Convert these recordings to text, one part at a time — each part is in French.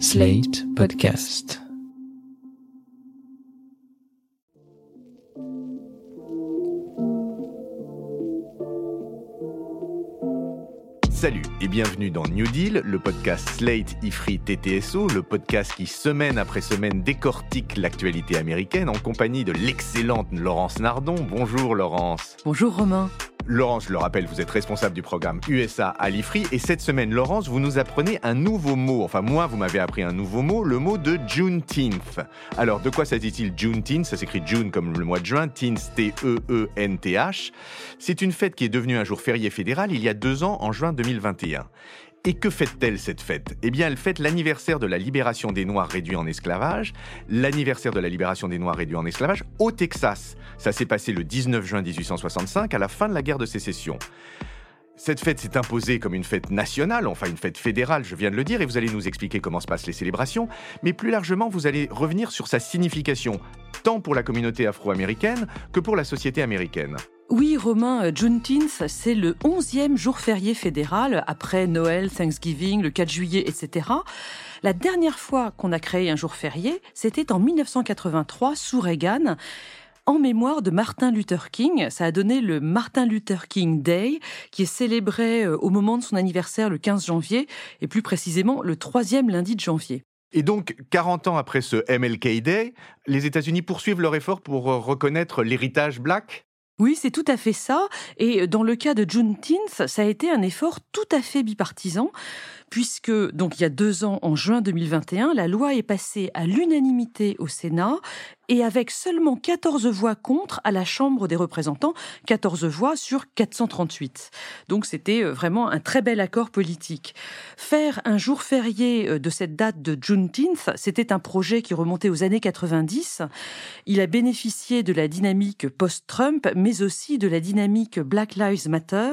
Slate Podcast. Salut et bienvenue dans New Deal, le podcast Slate Ifri TTSO, le podcast qui semaine après semaine décortique l'actualité américaine en compagnie de l'excellente Laurence Nardon. Bonjour Laurence. Bonjour Romain. Laurence, je le rappelle, vous êtes responsable du programme USA à l'IFRI et cette semaine, Laurence, vous nous apprenez un nouveau mot. Enfin, moi, vous m'avez appris un nouveau mot, le mot de Juneteenth. Alors, de quoi s'agit-il Juneteenth? Ça s'écrit June comme le mois de juin, Teenth, T-E-E-N-T-H. C'est une fête qui est devenue un jour férié fédéral il y a deux ans, en juin 2021. Et que fête-t-elle cette fête? Eh bien, elle fête l'anniversaire de la libération des Noirs réduits en esclavage, l'anniversaire de la libération des Noirs réduits en esclavage au Texas. Ça s'est passé le 19 juin 1865, à la fin de la guerre de sécession. Cette fête s'est imposée comme une fête nationale, enfin une fête fédérale, je viens de le dire, et vous allez nous expliquer comment se passent les célébrations, mais plus largement, vous allez revenir sur sa signification, tant pour la communauté afro-américaine que pour la société américaine. Oui, Romain, euh, Juneteenth, c'est le 11e jour férié fédéral après Noël, Thanksgiving, le 4 juillet, etc. La dernière fois qu'on a créé un jour férié, c'était en 1983 sous Reagan en mémoire de Martin Luther King. Ça a donné le Martin Luther King Day, qui est célébré euh, au moment de son anniversaire le 15 janvier, et plus précisément le troisième lundi de janvier. Et donc, 40 ans après ce MLK Day, les États-Unis poursuivent leur effort pour euh, reconnaître l'héritage black? Oui, c'est tout à fait ça. Et dans le cas de Juneteenth, ça a été un effort tout à fait bipartisan, puisque, donc, il y a deux ans, en juin 2021, la loi est passée à l'unanimité au Sénat et avec seulement 14 voix contre à la Chambre des représentants, 14 voix sur 438. Donc c'était euh, vraiment un très bel accord politique. Faire un jour férié euh, de cette date de Juneteenth, c'était un projet qui remontait aux années 90. Il a bénéficié de la dynamique post-Trump, mais aussi de la dynamique Black Lives Matter.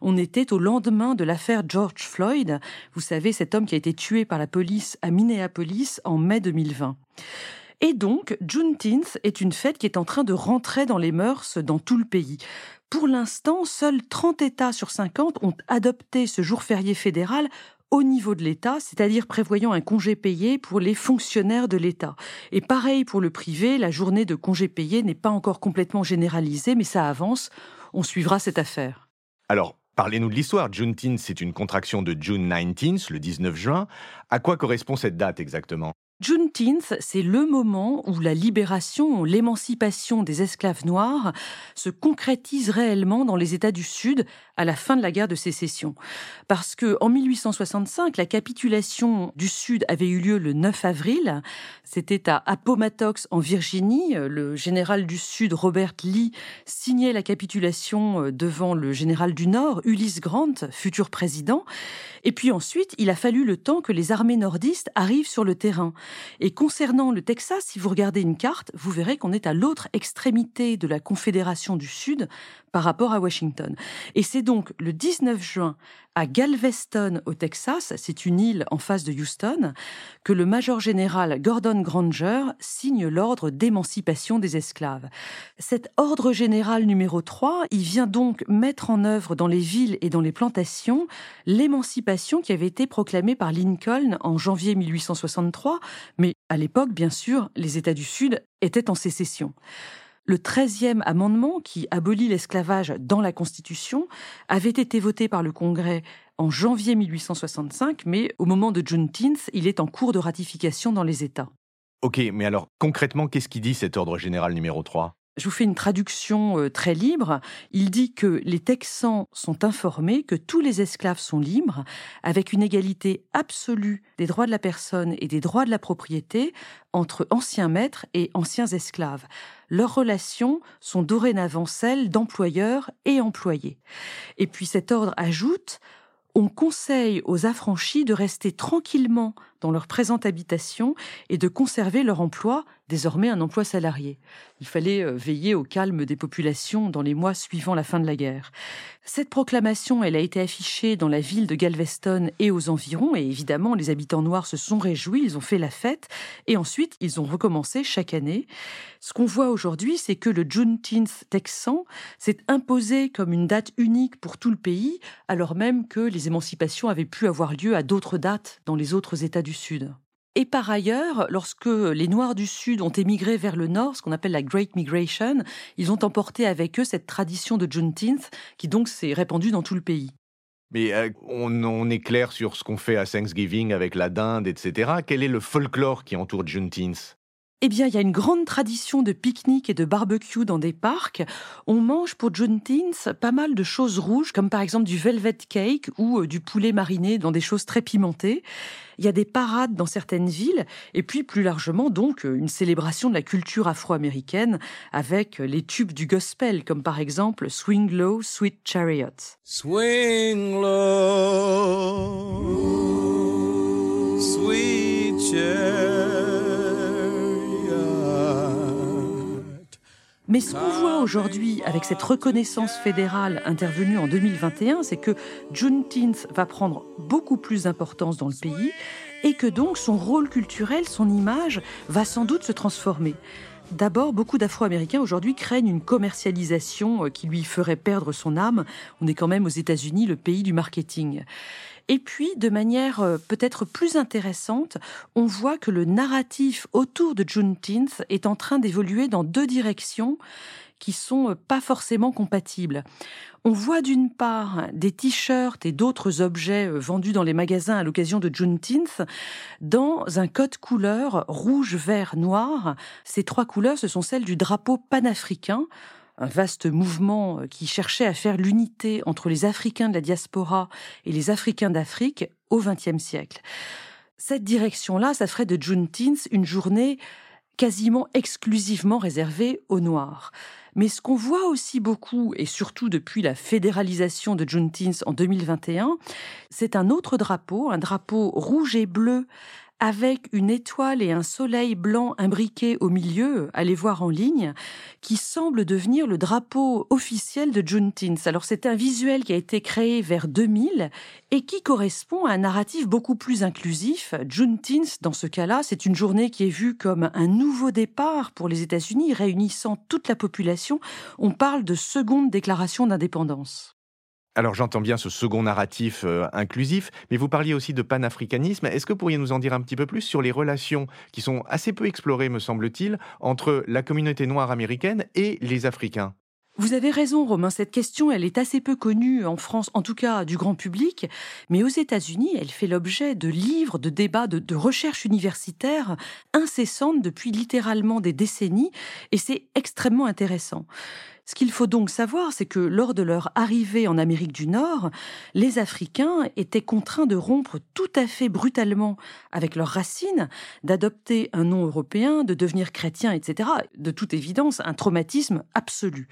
On était au lendemain de l'affaire George Floyd, vous savez, cet homme qui a été tué par la police à Minneapolis en mai 2020. Et donc, Juneteenth est une fête qui est en train de rentrer dans les mœurs dans tout le pays. Pour l'instant, seuls 30 États sur 50 ont adopté ce jour férié fédéral au niveau de l'État, c'est-à-dire prévoyant un congé payé pour les fonctionnaires de l'État. Et pareil pour le privé, la journée de congé payé n'est pas encore complètement généralisée, mais ça avance. On suivra cette affaire. Alors, Parlez-nous de l'histoire. Juneteenth, c'est une contraction de June 19th, le 19 juin. À quoi correspond cette date exactement? Juneteenth, c'est le moment où la libération, l'émancipation des esclaves noirs se concrétise réellement dans les États du Sud à la fin de la guerre de sécession. Parce que en 1865, la capitulation du Sud avait eu lieu le 9 avril. C'était à Appomattox en Virginie. Le général du Sud, Robert Lee, signait la capitulation euh, devant le général du Nord, Ulysse Grant, futur président. Et puis ensuite, il a fallu le temps que les armées nordistes arrivent sur le terrain. Et concernant le Texas, si vous regardez une carte, vous verrez qu'on est à l'autre extrémité de la Confédération du Sud par rapport à Washington. Et c'est donc le 19 juin à Galveston, au Texas, c'est une île en face de Houston, que le major général Gordon Granger signe l'ordre d'émancipation des esclaves. Cet ordre général numéro 3, il vient donc mettre en œuvre dans les villes et dans les plantations l'émancipation qui avait été proclamée par Lincoln en janvier 1863, mais à l'époque, bien sûr, les États du Sud étaient en sécession. Le 13e amendement, qui abolit l'esclavage dans la Constitution, avait été voté par le Congrès en janvier 1865, mais au moment de Juneteenth, il est en cours de ratification dans les États. Ok, mais alors concrètement, qu'est-ce qui dit cet ordre général numéro 3 je vous fais une traduction euh, très libre. Il dit que les Texans sont informés que tous les esclaves sont libres, avec une égalité absolue des droits de la personne et des droits de la propriété entre anciens maîtres et anciens esclaves. Leurs relations sont dorénavant celles d'employeurs et employés. Et puis cet ordre ajoute on conseille aux affranchis de rester tranquillement dans leur présente habitation et de conserver leur emploi, désormais un emploi salarié. Il fallait euh, veiller au calme des populations dans les mois suivant la fin de la guerre. Cette proclamation, elle a été affichée dans la ville de Galveston et aux environs, et évidemment, les habitants noirs se sont réjouis, ils ont fait la fête, et ensuite, ils ont recommencé chaque année. Ce qu'on voit aujourd'hui, c'est que le Juneteenth texan s'est imposé comme une date unique pour tout le pays, alors même que les émancipations avaient pu avoir lieu à d'autres dates dans les autres États du Et par ailleurs, lorsque les Noirs du Sud ont émigré vers le Nord, ce qu'on appelle la Great Migration, ils ont emporté avec eux cette tradition de Juneteenth qui donc s'est répandue dans tout le pays. Mais euh, on, est clair sur ce qu'on fait à Thanksgiving avec la dinde, etc. Quel est le folklore qui entoure Juneteenth? Eh bien, il y a une grande tradition de pique-nique et de barbecue dans des parcs. On mange pour Juneteenth pas mal de choses rouges, comme par exemple du velvet cake ou euh, du poulet mariné dans des choses très pimentées. Il y a des parades dans certaines villes, et puis plus largement donc euh, une célébration de la culture afro-américaine avec les tubes du gospel, comme par exemple Swing Low, Sweet Chariot. Swing low, sweet chariot. Mais ce qu'on voit aujourd'hui avec cette reconnaissance fédérale intervenue en 2021, c'est que Juneteenth va prendre beaucoup plus d'importance dans le pays et que donc son rôle culturel, son image va sans doute se transformer. D'abord, beaucoup d'Afro-Américains aujourd'hui craignent une commercialisation euh, qui lui ferait perdre son âme. On est quand même aux États-Unis le pays du marketing. Et puis, de manière euh, peut-être plus intéressante, on voit que le narratif autour de Juneteenth est en train d'évoluer dans deux directions qui sont euh, pas forcément compatibles. On voit d'une part des t-shirts et d'autres objets euh, vendus dans les magasins à l'occasion de Juneteenth dans un code couleur rouge, vert, noir. Ces trois couleurs, ce sont celles du drapeau panafricain un vaste mouvement euh, qui cherchait à faire l'unité entre les Africains de la diaspora et les Africains d'Afrique au XXe siècle. Cette direction-là, ça ferait de Juneteenth une journée quasiment exclusivement réservée aux Noirs. Mais ce qu'on voit aussi beaucoup, et surtout depuis la fédéralisation de Juneteenth en 2021, c'est un autre drapeau, un drapeau rouge et bleu avec une étoile et un soleil blanc imbriqués au milieu, allez voir en ligne, qui semble devenir le drapeau officiel de Juneteenth. Alors c'est un visuel qui a été créé vers 2000 et qui correspond à un narratif beaucoup plus inclusif. Juneteenth, dans ce cas-là, c'est une journée qui est vue comme un nouveau départ pour les États-Unis, réunissant toute la population. On parle de seconde déclaration d'indépendance. Alors j'entends bien ce second narratif euh, inclusif, mais vous parliez aussi de panafricanisme. Est-ce que vous pourriez nous en dire un petit peu plus sur les relations qui sont assez peu explorées, me semble-t-il, entre la communauté noire américaine et les Africains? Vous avez raison, Romain. Cette question, elle est assez peu connue en France, en tout cas du grand public, mais aux États-Unis, elle fait l'objet de livres, de débats, de, de recherches universitaires incessantes depuis littéralement des décennies, et c'est extrêmement intéressant. Ce qu'il faut donc savoir, c'est que lors de leur arrivée en Amérique du Nord, les Africains étaient contraints de rompre tout à fait brutalement avec leurs racines, d'adopter un nom européen, de devenir chrétiens, etc. De toute évidence, un traumatisme absolu.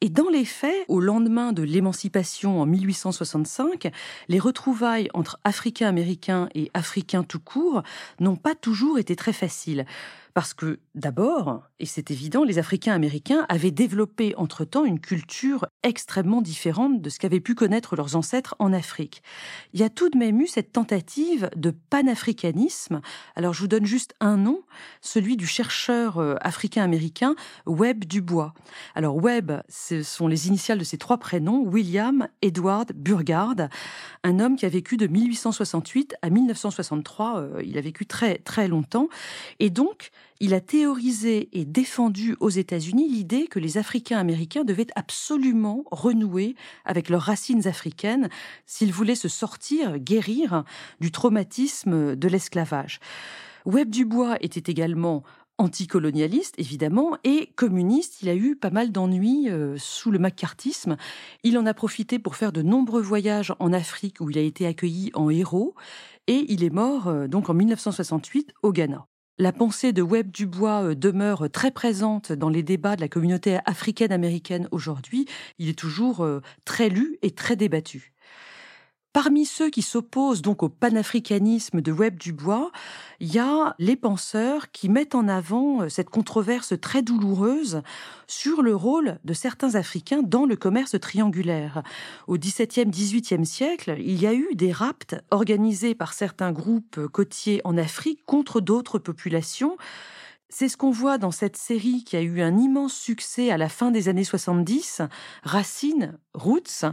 Et dans les faits, au lendemain de l'émancipation en 1865, les retrouvailles entre Africains américains et Africains tout court n'ont pas toujours été très faciles. Parce que, d'abord, et c'est évident, les Africains américains avaient développé entre-temps une culture extrêmement différente de ce qu'avaient pu connaître leurs ancêtres en Afrique. Il y a tout de même eu cette tentative de panafricanisme. Alors, je vous donne juste un nom, celui du chercheur euh, africain-américain Webb Dubois. Alors, Webb, ce sont les initiales de ses trois prénoms, William Edward Burgard, un homme qui a vécu de 1868 à 1963. Euh, il a vécu très, très longtemps. Et donc, il a théorisé et défendu aux États-Unis l'idée que les Africains américains devaient absolument renouer avec leurs racines africaines s'ils voulaient se sortir, guérir du traumatisme de l'esclavage. Webb Dubois était également anticolonialiste, évidemment, et communiste. Il a eu pas mal d'ennuis euh, sous le macartisme. Il en a profité pour faire de nombreux voyages en Afrique où il a été accueilli en héros, et il est mort euh, donc en 1968 au Ghana. La pensée de Webb Dubois euh, demeure très présente dans les débats de la communauté africaine-américaine aujourd'hui. Il est toujours euh, très lu et très débattu. Parmi ceux qui s'opposent donc au panafricanisme de Webb Dubois, il y a les penseurs qui mettent en avant euh, cette controverse très douloureuse sur le rôle de certains Africains dans le commerce triangulaire. Au XVIIe, XVIIIe siècle, il y a eu des rapts organisés par certains groupes côtiers en Afrique contre d'autres populations C'est ce qu'on voit dans cette série qui a eu un immense succès à la fin des années 70, Racine, Roots,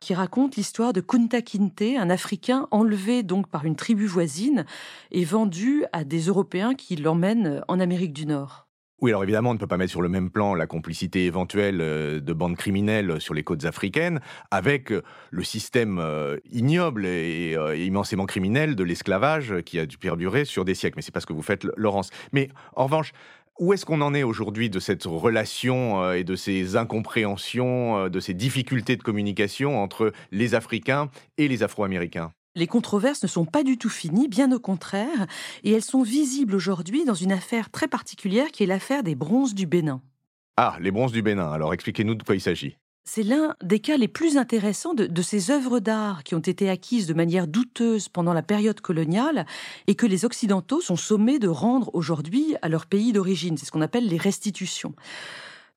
qui raconte l'histoire de Kunta Kinte, un Africain enlevé donc par une tribu voisine et vendu à des Européens qui l'emmènent en Amérique du Nord. Oui, alors évidemment, on ne peut pas mettre sur le même plan la complicité éventuelle euh, de bandes criminelles sur les côtes africaines avec euh, le système euh, ignoble et, immensément criminel de l'esclavage qui a dû perdurer sur des siècles. Mais c'est pas ce que vous faites, Laurence. Mais en revanche, où est-ce qu'on en est aujourd'hui de cette relation et de ces incompréhensions, de ces difficultés de communication entre les Africains et les Afro-Américains? Les controverses ne sont pas du tout finies, bien au contraire, et elles sont visibles aujourd'hui dans une affaire très particulière qui est l'affaire des bronzes du Bénin. Ah, les bronzes du Bénin, alors expliquez-nous de quoi il s'agit. C'est l'un des cas les plus intéressants de, de, ces œuvres d'art qui ont été acquises de manière douteuse pendant la période coloniale et que les Occidentaux sont sommés de rendre aujourd'hui à leur pays d'origine. C'est ce qu'on appelle les restitutions.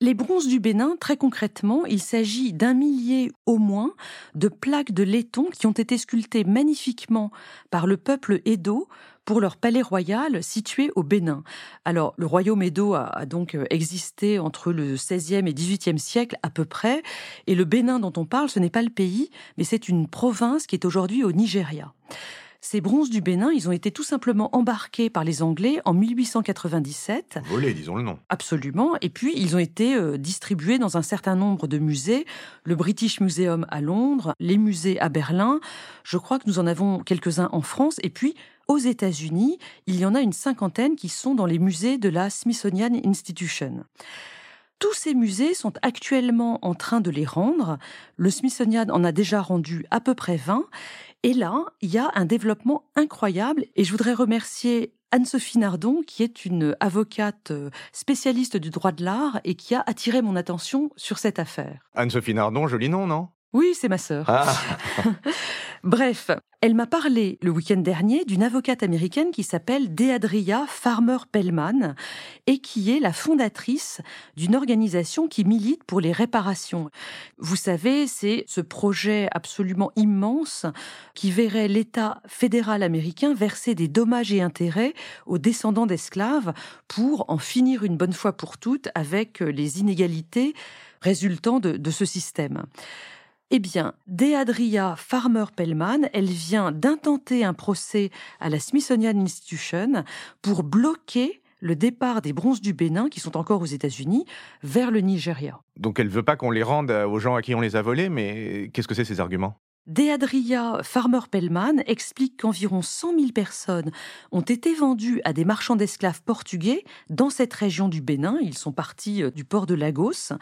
Les bronzes du Bénin, très concrètement, il s'agit d'un millier au moins de plaques de laiton qui ont été sculptées magnifiquement par le peuple Edo pour leur palais royal situé au Bénin. Alors, le royaume Edo a, donc euh, existé entre le XVIe et XVIIIe siècle à peu près, et le Bénin dont on parle, ce n'est pas le pays, mais c'est une province qui est aujourd'hui au Nigeria. Ces bronzes du Bénin, ils ont été tout simplement embarqués par les Anglais en 1897. Volés, disons le nom. Absolument. Et puis, ils ont été euh, distribués dans un certain nombre de musées. Le British Museum à Londres, les musées à Berlin. Je crois que nous en avons quelques-uns en France. Et puis, aux États-Unis, il y en a une cinquantaine qui sont dans les musées de la Smithsonian Institution. Tous ces musées sont actuellement en train de les rendre. Le Smithsonian en a déjà rendu à peu près 20 et là, il y a un développement incroyable et je voudrais remercier Anne-Sophie Nardon, qui est une avocate euh, spécialiste du droit de l'art et qui a attiré mon attention sur cette affaire. Anne-Sophie Nardon, joli nom, non? Oui, c'est ma sœur. Ah. Bref, elle m'a parlé le week-end dernier d'une avocate américaine qui s'appelle Deadria Farmer-Pellman et qui est la fondatrice d'une organisation qui milite pour les réparations. Vous savez, c'est ce projet absolument immense qui verrait l'État fédéral américain verser des dommages et intérêts aux descendants d'esclaves pour en finir une bonne fois pour toutes avec les inégalités résultant de, de ce système. Eh bien, Deadria Farmer-Pellman, elle vient d'intenter un procès à la Smithsonian Institution pour bloquer le départ des bronzes du Bénin, qui sont encore aux États-Unis, vers le Nigeria. Donc elle veut pas qu'on les rende aux gens à qui on les a volés, mais qu'est-ce que c'est ces arguments? Deadria Farmer-Pellman explique qu'environ 100 000 personnes ont été vendues à des marchands d'esclaves portugais dans cette région du Bénin. Ils sont partis euh, du port de Lagos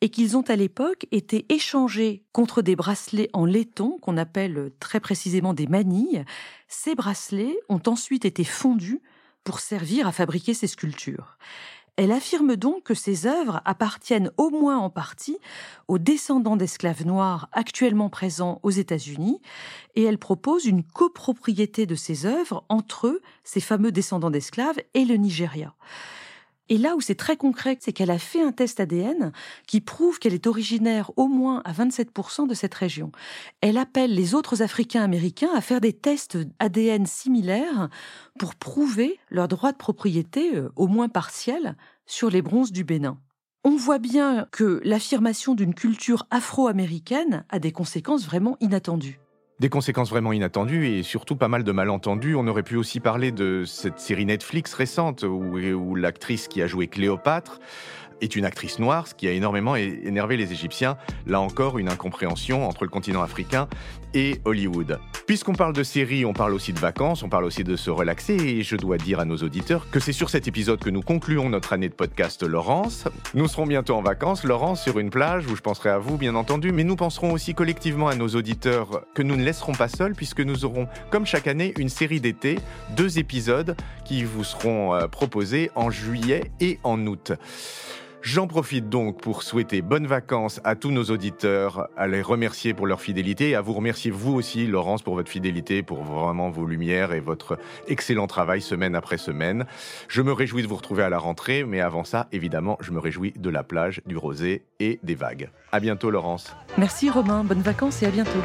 et qu'ils ont à l'époque été échangés contre des bracelets en laiton qu'on appelle euh, très précisément des manilles. Ces bracelets ont ensuite été fondus pour servir à fabriquer ces sculptures. Elle affirme donc que ces œuvres appartiennent au moins en partie aux descendants d'esclaves noirs actuellement présents aux États-Unis et elle propose une copropriété de ces œuvres entre eux, ces fameux descendants d'esclaves, et le Nigeria. Et là où c'est très concret, c'est qu'elle a fait un test ADN qui prouve qu'elle est originaire au moins à 27% de cette région. Elle appelle les autres Africains américains à faire des tests ADN similaires pour prouver leur droit de propriété, euh, au moins partiel, sur les bronzes du Bénin. On voit bien que l'affirmation d'une culture afro-américaine a des conséquences vraiment inattendues. Des conséquences vraiment inattendues et surtout pas mal de malentendus. On aurait pu aussi parler de cette série Netflix récente où, où l'actrice qui a joué Cléopâtre est une actrice noire, ce qui a énormément énervé les Égyptiens. Là encore, une incompréhension entre le continent africain et Hollywood. Puisqu'on parle de séries, on parle aussi de vacances, on parle aussi de se relaxer, et je dois dire à nos auditeurs que c'est sur cet épisode que nous concluons notre année de podcast Laurence. Nous serons bientôt en vacances, Laurence, sur une plage où je penserai à vous, bien entendu, mais nous penserons aussi collectivement à nos auditeurs que nous ne laisserons pas seuls, puisque nous aurons, comme chaque année, une série d'été, deux épisodes qui vous seront euh, proposés en juillet et en août. J'en profite donc pour souhaiter bonnes vacances à tous nos auditeurs, à les remercier pour leur fidélité et à vous remercier vous aussi, Laurence, pour votre fidélité, pour vraiment vos lumières et votre excellent travail semaine après semaine. Je me réjouis de vous retrouver à la rentrée, mais avant ça, évidemment, je me réjouis de la plage, du rosé et des vagues. À bientôt, Laurence. Merci, Romain. Bonnes vacances et à bientôt.